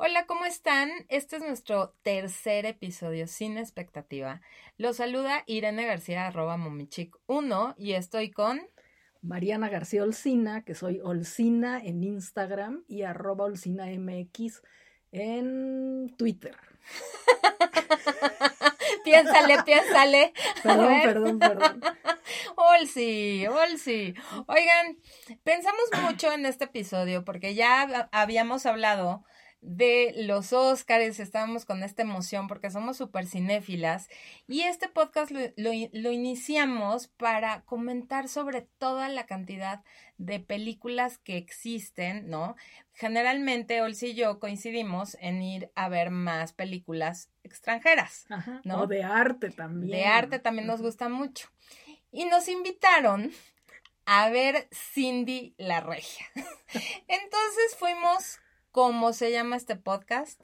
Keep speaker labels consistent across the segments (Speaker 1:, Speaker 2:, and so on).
Speaker 1: Hola, ¿cómo están? Este es nuestro tercer episodio sin expectativa. Los saluda Irene García, arroba momichic1 y estoy con...
Speaker 2: Mariana García Olcina, que soy Olcina en Instagram y arroba Olcina MX en Twitter.
Speaker 1: piénsale, piénsale.
Speaker 2: Perdón, perdón, perdón.
Speaker 1: Olsi, Olsi. Oigan, pensamos mucho en este episodio porque ya habíamos hablado de los Óscares, estábamos con esta emoción porque somos súper cinéfilas y este podcast lo, lo, iniciamos para comentar sobre toda la cantidad de películas que existen, ¿no? Generalmente Olsi y yo coincidimos en ir a ver más películas extranjeras, ¿no?
Speaker 2: O de arte también.
Speaker 1: De arte también nos gusta mucho. Y nos invitaron a ver Cindy la Regia. Entonces fuimos ¿Cómo se llama este podcast?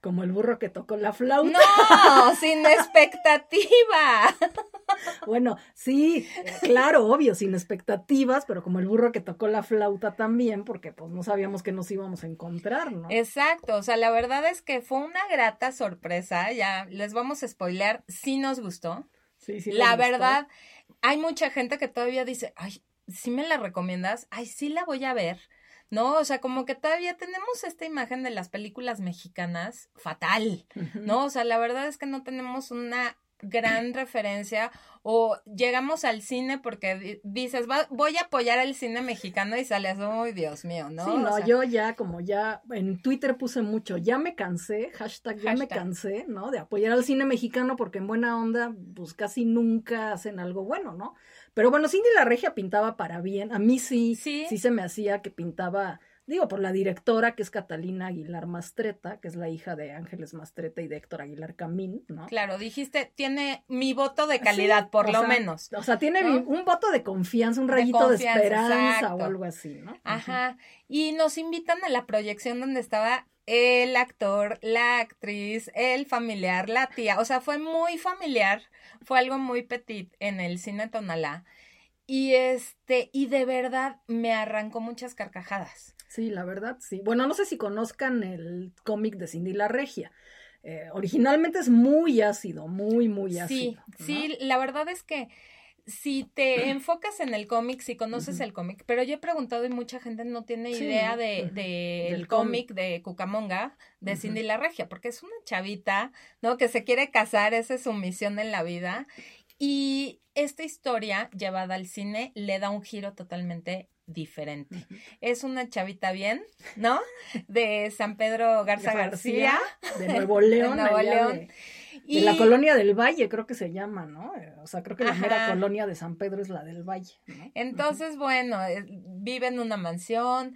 Speaker 2: Como el burro que tocó la flauta.
Speaker 1: No, sin expectativa.
Speaker 2: Bueno, sí, claro, obvio, sin expectativas, pero como el burro que tocó la flauta también, porque pues no sabíamos que nos íbamos a encontrar, ¿no?
Speaker 1: Exacto, o sea, la verdad es que fue una grata sorpresa, ya les vamos a spoilear, sí nos gustó.
Speaker 2: Sí, sí.
Speaker 1: La verdad, hay mucha gente que todavía dice, ay, ¿sí me la recomiendas? Ay, sí la voy a ver. ¿No? O sea, como que todavía tenemos esta imagen de las películas mexicanas fatal, ¿no? O sea, la verdad es que no tenemos una gran referencia o llegamos al cine porque dices, voy a apoyar al cine mexicano y sales, uy, Dios mío, ¿no?
Speaker 2: Sí, no, yo ya, como ya en Twitter puse mucho, ya me cansé, hashtag ya me cansé, ¿no? De apoyar al cine mexicano porque en buena onda, pues casi nunca hacen algo bueno, ¿no? Pero bueno, Cindy la Regia pintaba para bien. A mí sí, sí, sí se me hacía que pintaba, digo, por la directora, que es Catalina Aguilar Mastreta, que es la hija de Ángeles Mastreta y de Héctor Aguilar Camín, ¿no?
Speaker 1: Claro, dijiste, tiene mi voto de calidad, por lo menos.
Speaker 2: O sea, tiene un voto de confianza, un rayito de, esperanza o algo así, ¿no?
Speaker 1: Ajá. Y nos invitan a la proyección donde estaba el actor, la actriz, el familiar, la tía, o sea, fue muy familiar, fue algo muy petit en el cine Tonalá. Y este, y de verdad me arrancó muchas carcajadas.
Speaker 2: Sí, la verdad, sí. Bueno, no sé si conozcan el cómic de Cindy la Regia. Eh, originalmente es muy ácido, muy, muy ácido.
Speaker 1: Sí, sí, la verdad es que si te enfocas en el cómic, si conoces el cómic, pero yo he preguntado y mucha gente no tiene idea de, del cómic de Cucamonga, de Cindy la Regia, porque es una chavita, ¿no? Que se quiere casar, esa es su misión en la vida. Y esta historia llevada al cine le da un giro totalmente diferente. Es una chavita bien, ¿no? De San Pedro Garza García,
Speaker 2: de Nuevo León. de Nuevo León. De la colonia del Valle, creo que se llama, ¿no? Eh, o sea, creo que la primera colonia de San Pedro es la del Valle.
Speaker 1: Entonces, bueno, eh, vive en una mansión,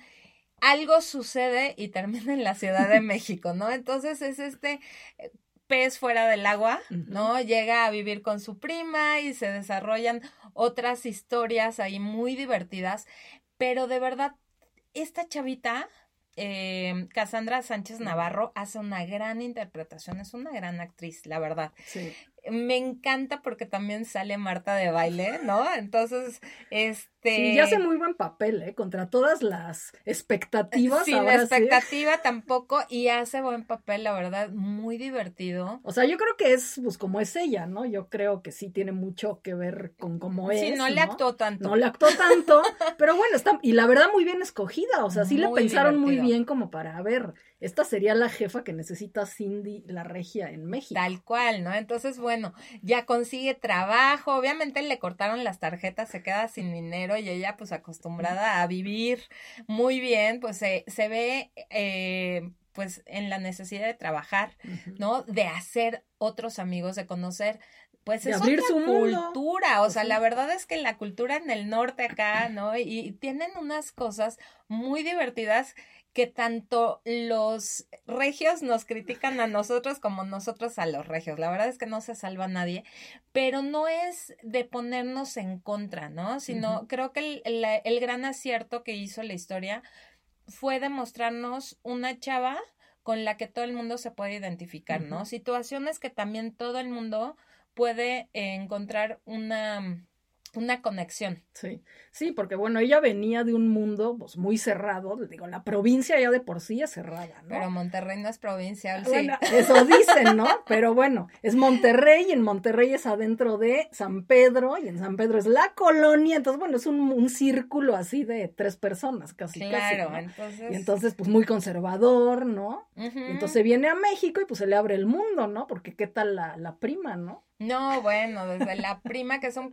Speaker 1: algo sucede y termina en la Ciudad de México, ¿no? Entonces es este eh, pez fuera del agua, ¿no? Llega a vivir con su prima y se desarrollan otras historias ahí muy divertidas, pero de verdad, esta chavita eh, Cassandra Sánchez Navarro hace una gran interpretación, es una gran actriz, la verdad.
Speaker 2: Sí
Speaker 1: me encanta porque también sale Marta de baile, ¿no? Entonces, este...
Speaker 2: Sí, ya hace muy buen papel, ¿eh? Contra todas las expectativas.
Speaker 1: Sin expectativa tampoco, y hace buen papel, la verdad, muy divertido.
Speaker 2: O sea, yo creo que es, pues, como es ella, ¿no? Yo creo que sí tiene mucho que ver con cómo es.
Speaker 1: Sí, no, le actuó tanto.
Speaker 2: No le actuó tanto, pero bueno, está, y la verdad muy bien escogida, o sea, sí le pensaron muy bien como para, ver, esta sería la jefa que necesita Cindy la regia en México.
Speaker 1: Tal cual, ¿no? Entonces, bueno, ya consigue trabajo, obviamente le cortaron las tarjetas, se queda sin dinero y ella pues acostumbrada a vivir muy bien, pues se, se ve eh, pues en la necesidad de trabajar, ¿no? De hacer otros amigos, de conocer pues es otra su cultura, o pues sea, la verdad es que la cultura en el norte acá, ¿no? y, tienen unas cosas muy divertidas que tanto los regios nos critican a nosotros como nosotros a los regios. La verdad es que no se salva nadie, pero no es de ponernos en contra, ¿no? Sino creo que el, el, gran acierto que hizo la historia fue demostrarnos una chava con la que todo el mundo se puede identificar, ¿no? Situaciones que también todo el mundo puede encontrar una una conexión.
Speaker 2: Sí, sí, porque bueno, ella venía de un mundo pues muy cerrado, digo, la provincia ya de por sí es cerrada, ¿no?
Speaker 1: Pero Monterrey no es provincial, sí.
Speaker 2: Bueno, eso dicen, ¿no? Pero bueno, es Monterrey y en Monterrey es adentro de San Pedro y en San Pedro es la colonia, entonces bueno, es un, un círculo así de tres personas casi,
Speaker 1: claro,
Speaker 2: casi,
Speaker 1: entonces...
Speaker 2: Y entonces pues muy conservador, ¿no?
Speaker 1: Ujú.
Speaker 2: Y entonces viene a México y pues se le abre el mundo, ¿no? Porque qué tal la, la prima, ¿no?
Speaker 1: No, bueno, desde la prima, que es un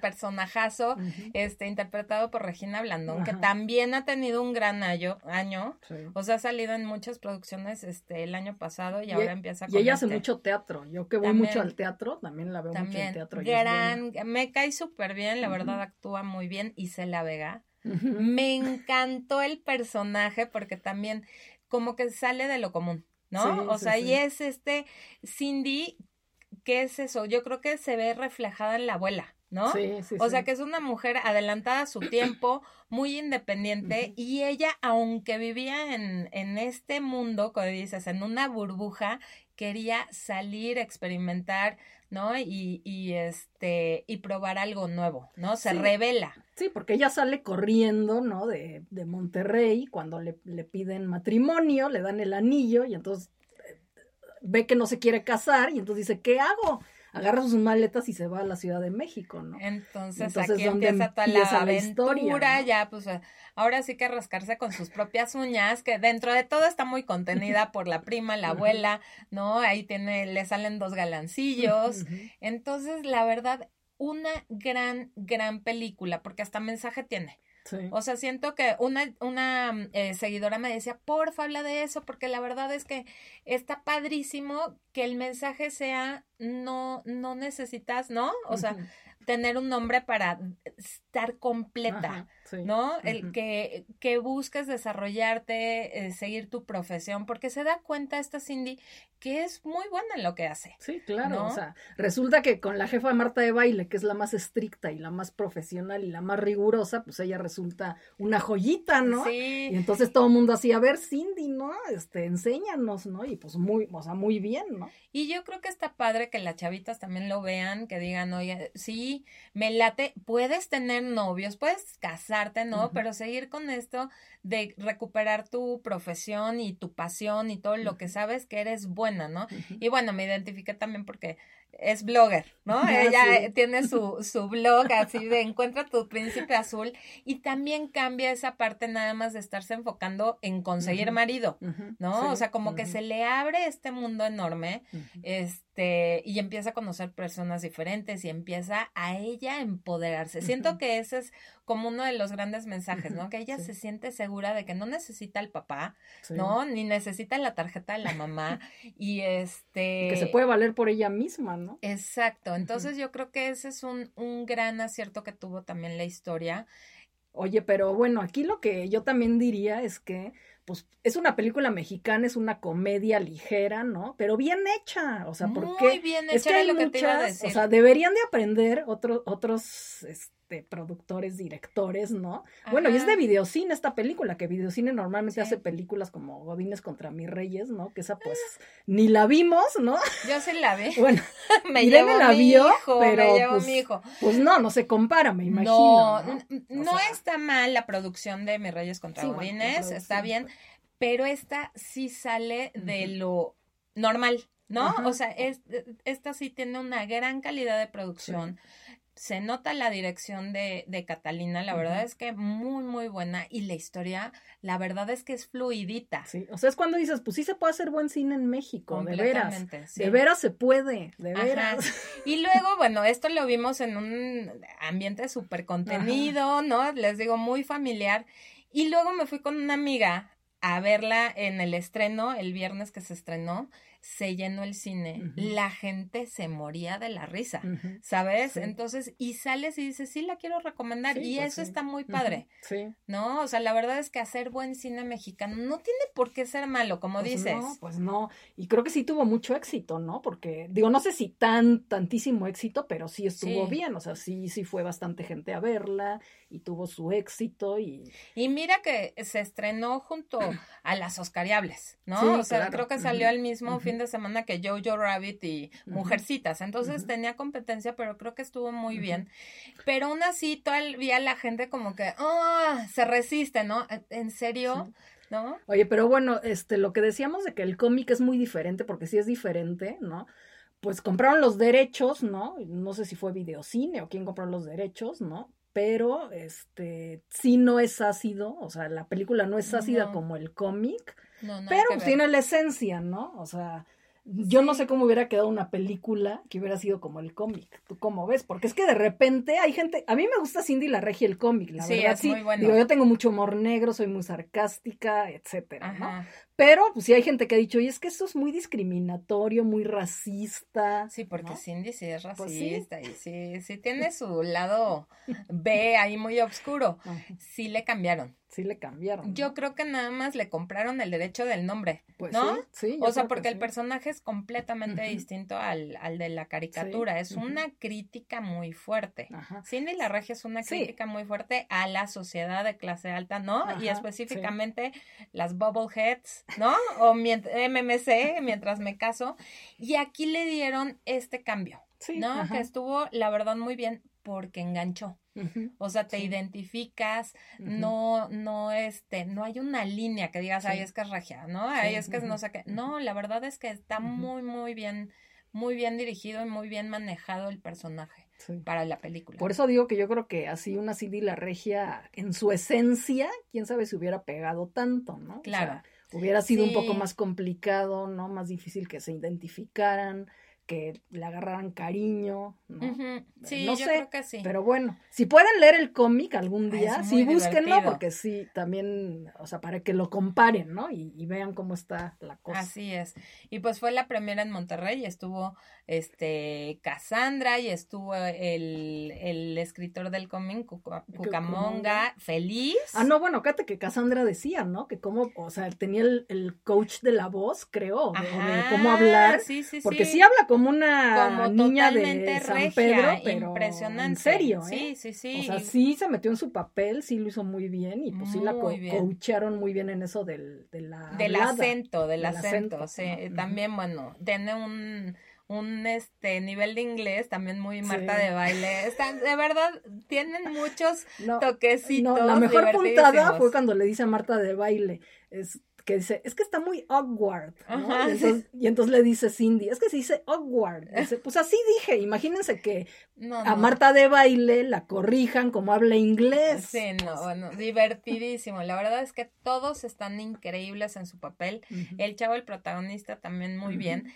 Speaker 1: personajazo, este, interpretado por Regina Blandón, que también ha tenido un gran año, año.
Speaker 2: Sí.
Speaker 1: O sea, ha salido en muchas producciones este el año pasado y,
Speaker 2: Y-
Speaker 1: ahora empieza
Speaker 2: Y
Speaker 1: con
Speaker 2: ella hace
Speaker 1: este.
Speaker 2: mucho teatro. Yo que voy
Speaker 1: También.
Speaker 2: mucho al teatro, también la veo mucho en teatro. y
Speaker 1: gran, me cae súper bien, la verdad actúa muy bien, Isela Vega.
Speaker 2: Ujú.
Speaker 1: Me encantó el personaje porque también como que sale de lo común, ¿no?
Speaker 2: Sí,
Speaker 1: o
Speaker 2: sí,
Speaker 1: sea,
Speaker 2: sí.
Speaker 1: y es este Cindy, ¿qué es eso? Yo creo que se ve reflejada en la abuela, ¿no?
Speaker 2: Sí, sí,
Speaker 1: O
Speaker 2: sí.
Speaker 1: sea, que es una mujer adelantada a su tiempo, muy independiente, y ella, aunque vivía en, en este mundo, como dices, en una burbuja, quería salir, experimentar, ¿no? Y, y este, y probar algo nuevo, ¿no? Se
Speaker 2: Sí.
Speaker 1: revela.
Speaker 2: Sí, porque ella sale corriendo, ¿no? De, de Monterrey, cuando le, le piden matrimonio, le dan el anillo y entonces ve que no se quiere casar y entonces dice, ¿qué hago? Agarra sus maletas y se va a la Ciudad de México, ¿no?
Speaker 1: Entonces,
Speaker 2: Entonces,
Speaker 1: aquí
Speaker 2: ¿dónde
Speaker 1: empieza toda la
Speaker 2: empieza la
Speaker 1: aventura,
Speaker 2: historia, no?
Speaker 1: ya pues ahora sí que rascarse con sus propias uñas, que dentro de todo está muy contenida por la prima, la abuela, ¿no? Ahí tiene, le salen dos galancillos. Entonces, la verdad, una gran, gran película, porque hasta mensaje tiene.
Speaker 2: Sí.
Speaker 1: O sea, siento que una, una eh, seguidora me decía, porfa, habla de eso, porque la verdad es que está padrísimo que el mensaje sea, no, no necesitas, ¿no? O sea. Tener un nombre para estar completa.
Speaker 2: Ajá, sí.
Speaker 1: ¿no? El que, que busques desarrollarte, eh, seguir tu profesión, porque se da cuenta esta Cindy que es muy buena en lo que hace.
Speaker 2: Sí, claro.
Speaker 1: ¿no?
Speaker 2: O sea, resulta que con la jefa Marta de baile, que es la más estricta y la más profesional y la más rigurosa, pues ella resulta una joyita, ¿no? Y
Speaker 1: Sí,
Speaker 2: entonces todo el mundo así, a ver, Cindy, ¿no? Este, enséñanos, ¿no? Y pues muy, o sea, muy bien, ¿no?
Speaker 1: y yo creo que está padre que las chavitas también lo vean, que digan, oye, sí, me late, puedes tener novios, puedes casarte, ¿no? Pero seguir con esto de recuperar tu profesión y tu pasión y todo lo que sabes que eres buena, ¿no? Y bueno, me identifiqué también porque es blogger, ¿no?
Speaker 2: Ah,
Speaker 1: Ella
Speaker 2: sí.
Speaker 1: tiene su, su blog así de encuentra tu príncipe azul y también cambia esa parte nada más de estarse enfocando en conseguir marido, ¿no?
Speaker 2: sí,
Speaker 1: O sea, como que se le abre este mundo enorme, este, y empieza a conocer personas diferentes y empieza a ella a empoderarse. Siento que ese es como uno de los grandes mensajes, ¿no? Que ella
Speaker 2: sí.
Speaker 1: se siente segura de que no necesita al papá. ¿no? Ni necesita la tarjeta de la mamá y este...
Speaker 2: Que se puede valer por ella misma, ¿no?
Speaker 1: Exacto, entonces yo creo que ese es un, un gran acierto que tuvo también la historia.
Speaker 2: Oye, pero bueno, aquí lo que yo también diría es que, pues, es una película mexicana, es una comedia ligera, ¿no? Pero bien hecha, o sea,
Speaker 1: Muy
Speaker 2: porque
Speaker 1: bien
Speaker 2: es
Speaker 1: hecha
Speaker 2: que hay
Speaker 1: lo que te iba a
Speaker 2: muchas,
Speaker 1: decir.
Speaker 2: o sea, deberían de aprender otros, otros, este, productores, directores, ¿no? Bueno, y es de videocine esta película, que videocine normalmente
Speaker 1: Sí.
Speaker 2: hace películas como Godines contra mis reyes, ¿no? Que esa pues ni la vimos, ¿no?
Speaker 1: Yo sí la vi.
Speaker 2: Bueno,
Speaker 1: me llevó
Speaker 2: la
Speaker 1: mi
Speaker 2: vio,
Speaker 1: hijo,
Speaker 2: pero,
Speaker 1: me llevó
Speaker 2: pues,
Speaker 1: mi hijo.
Speaker 2: pues no, no se compara, me imagino.
Speaker 1: no,
Speaker 2: ¿no? sea,
Speaker 1: está mal la producción de Mis Reyes contra
Speaker 2: Sí, bueno,
Speaker 1: Godines, está bien,
Speaker 2: pues.
Speaker 1: pero esta sí sale de lo normal, ¿no?
Speaker 2: Ajá.
Speaker 1: O sea, es, esta sí tiene una gran calidad de producción. Se nota la dirección de, de Catalina, la verdad es que muy, muy buena. Y la historia, la verdad es que es fluidita.
Speaker 2: Sí, o sea, es cuando dices, pues sí se puede hacer buen cine en México, de veras.
Speaker 1: sí.
Speaker 2: De veras se puede, de
Speaker 1: Ajá.
Speaker 2: veras.
Speaker 1: Y luego, bueno, esto lo vimos en un ambiente súper contenido, ¿no? Les digo, muy familiar. Y luego me fui con una amiga a verla en el estreno, el viernes que se estrenó, se llenó el cine. La gente se moría de la risa. ¿Sabes?
Speaker 2: Sí.
Speaker 1: Entonces, y sales y dices, sí, la quiero recomendar.
Speaker 2: Sí,
Speaker 1: y
Speaker 2: pues
Speaker 1: eso
Speaker 2: sí.
Speaker 1: está muy padre,
Speaker 2: Sí.
Speaker 1: ¿no? O sea, la verdad es que hacer buen cine mexicano no tiene por qué ser malo, como
Speaker 2: Pues
Speaker 1: dices.
Speaker 2: No, pues no. Y creo que sí tuvo mucho éxito, ¿no? Porque, digo, no sé si tan, tantísimo éxito, pero sí estuvo bien. O sea, sí, sí fue bastante gente a verla y tuvo su éxito y.
Speaker 1: Y mira que se estrenó junto a las Oscariables, ¿no? O sea,
Speaker 2: claro.
Speaker 1: creo que salió al mismo. Fin de semana que Jojo Rabbit y Mujercitas. Entonces tenía competencia, pero creo que estuvo muy bien. Pero aún así, todavía la gente como que, oh, se resiste, ¿no? ¿En serio? ¿No?
Speaker 2: Oye, pero bueno, este, lo que decíamos de que el cómic es muy diferente, porque sí es diferente, ¿no? Pues compraron los derechos, ¿no? No sé si fue videocine o quién compró los derechos, ¿no? Pero este sí no es ácido, o sea, la película no es ácida como el cómic, pero tiene la esencia, ¿no? O sea, yo no sé cómo hubiera quedado una película que hubiera sido como el cómic. ¿Tú cómo ves? Porque es que de repente hay gente. A mí me gusta Cindy la Regia el cómic, la verdad. sí, muy bueno. Digo, yo tengo mucho humor negro, soy muy sarcástica, etcétera, ¿no? Pero, pues sí hay gente que ha dicho, y es que eso es muy discriminatorio, muy racista.
Speaker 1: Sí, porque Cindy sí es pues racista y sí, sí tiene su lado B ahí muy oscuro. Sí le cambiaron
Speaker 2: sí le cambiaron.
Speaker 1: Yo creo que nada más le compraron el derecho del nombre, pues ¿no? Sí, o sea, porque el personaje es completamente distinto al, al, de la caricatura. es una crítica muy fuerte. Cindy la Regia es una crítica muy fuerte a la sociedad de clase alta, ¿no? y específicamente las bubbleheads, ¿no? O MMC, mientras me caso. Y aquí le dieron este cambio, ¿no? Que estuvo, la verdad, muy bien porque enganchó. O sea, te identificas, no, no, este, no hay una línea que digas, ay, es que es regia, ¿no? Ay, es que es no sé qué. No, la verdad es que está muy, muy bien, muy bien dirigido y muy bien manejado el personaje para la película.
Speaker 2: Por eso digo que yo creo que así una CD La Regia, en su esencia, quién sabe si hubiera pegado tanto, ¿no?
Speaker 1: Claro.
Speaker 2: Hubiera sido un poco más complicado, ¿no? Más difícil que se identificaran que le agarraran cariño, ¿no?
Speaker 1: Sí, yo creo que sí.
Speaker 2: Pero bueno, si pueden leer el cómic algún día, sí búsquenlo, porque sí, también, o sea, para que lo comparen, ¿no? Y, vean cómo está la cosa.
Speaker 1: Así es. Y pues fue la primera en Monterrey, y estuvo este Cassandra y estuvo el, el escritor del cómic Cucamonga, feliz.
Speaker 2: Ah, no, bueno, fíjate que Cassandra decía, ¿no? Que como, o sea, tenía el, coach de la voz, creo, de, de cómo hablar. Sí, sí, porque sí habla como como una niña de San Pedro, pero impresionante. en serio,
Speaker 1: ¿eh? Sí, sí, sí.
Speaker 2: O sea, sí se metió en su papel, sí lo hizo muy bien y pues sí la coacharon muy bien en eso del, de la
Speaker 1: del acento, del, acento, sí. También, bueno, tiene un un este nivel de inglés también muy Marta de baile. Están, de verdad, tienen muchos toquecitos.
Speaker 2: No, la mejor puntada fue cuando le dice a Marta de baile, es que dice, es que está muy awkward, y, entonces, le dice Cindy, es que se dice awkward. Dice, pues así dije, imagínense que a Marta de baile la corrijan como habla inglés.
Speaker 1: Sí, no, bueno, divertidísimo. La verdad es que todos están increíbles en su papel. El chavo, el protagonista, también muy bien.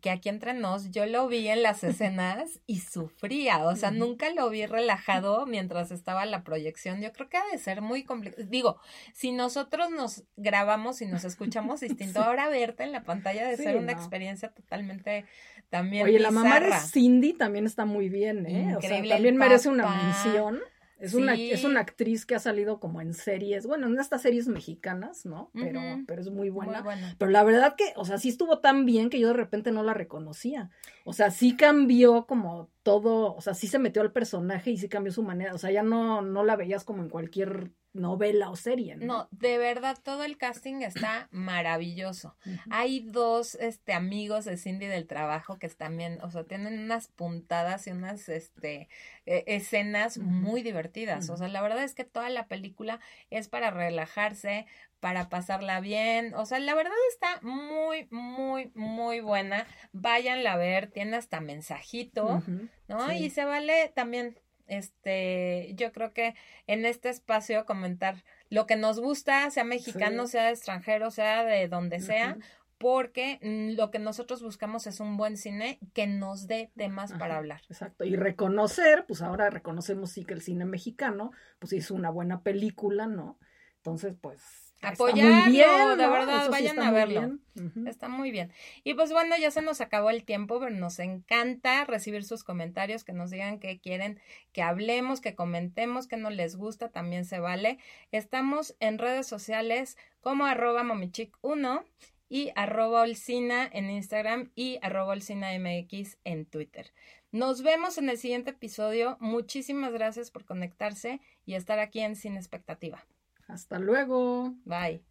Speaker 1: Que aquí entre nos, yo lo vi en las escenas y sufría, o sea, nunca lo vi relajado mientras estaba la proyección. Yo creo que ha de ser muy complicado. Digo, si nosotros nos grabamos y nos escuchamos distinto. Ahora verte en la pantalla de ser una experiencia totalmente también.
Speaker 2: Oye, la mamá de Cindy también está muy bien, ¿eh? o sea, también merece una mención. Es, una, es una actriz que ha salido como en series, bueno, en estas series mexicanas, ¿no? Pero, pero es muy buena. muy buena. Pero la verdad que, o sea, sí estuvo tan bien que yo de repente no la reconocía. O sea, sí cambió como todo, o sea, sí se metió al personaje y sí cambió su manera. O sea, ya no, no la veías como en cualquier novela o serie.
Speaker 1: ¿no? no, de verdad todo el casting está maravilloso. Hay dos este amigos de Cindy del trabajo que también, o sea, tienen unas puntadas y unas este e, escenas muy divertidas. O sea, la verdad es que toda la película es para relajarse, para pasarla bien. O sea, la verdad está muy, muy, muy buena. Váyanla a ver, tiene hasta mensajito, ¿no? Y se vale también este, yo creo que en este espacio comentar lo que nos gusta, sea mexicano, sea extranjero, sea de donde sea, porque mm, lo que nosotros buscamos es un buen cine que nos dé temas para hablar.
Speaker 2: Exacto, y reconocer, pues ahora reconocemos sí que el cine mexicano, pues hizo una buena película, ¿no? Entonces, pues
Speaker 1: apoyarlo, de verdad, vayan a verlo. Está muy bien. Y pues bueno, ya se nos acabó el tiempo, pero nos encanta recibir sus comentarios, que nos digan que quieren que hablemos, que comentemos, que no les gusta, también se vale. Estamos en redes sociales como arroba momichic1 y arroba olcina en Instagram y arroba olcina mx en Twitter. Nos vemos en el siguiente episodio. Muchísimas gracias por conectarse y estar aquí en Sin Expectativa.
Speaker 2: Hasta luego.
Speaker 1: Bye.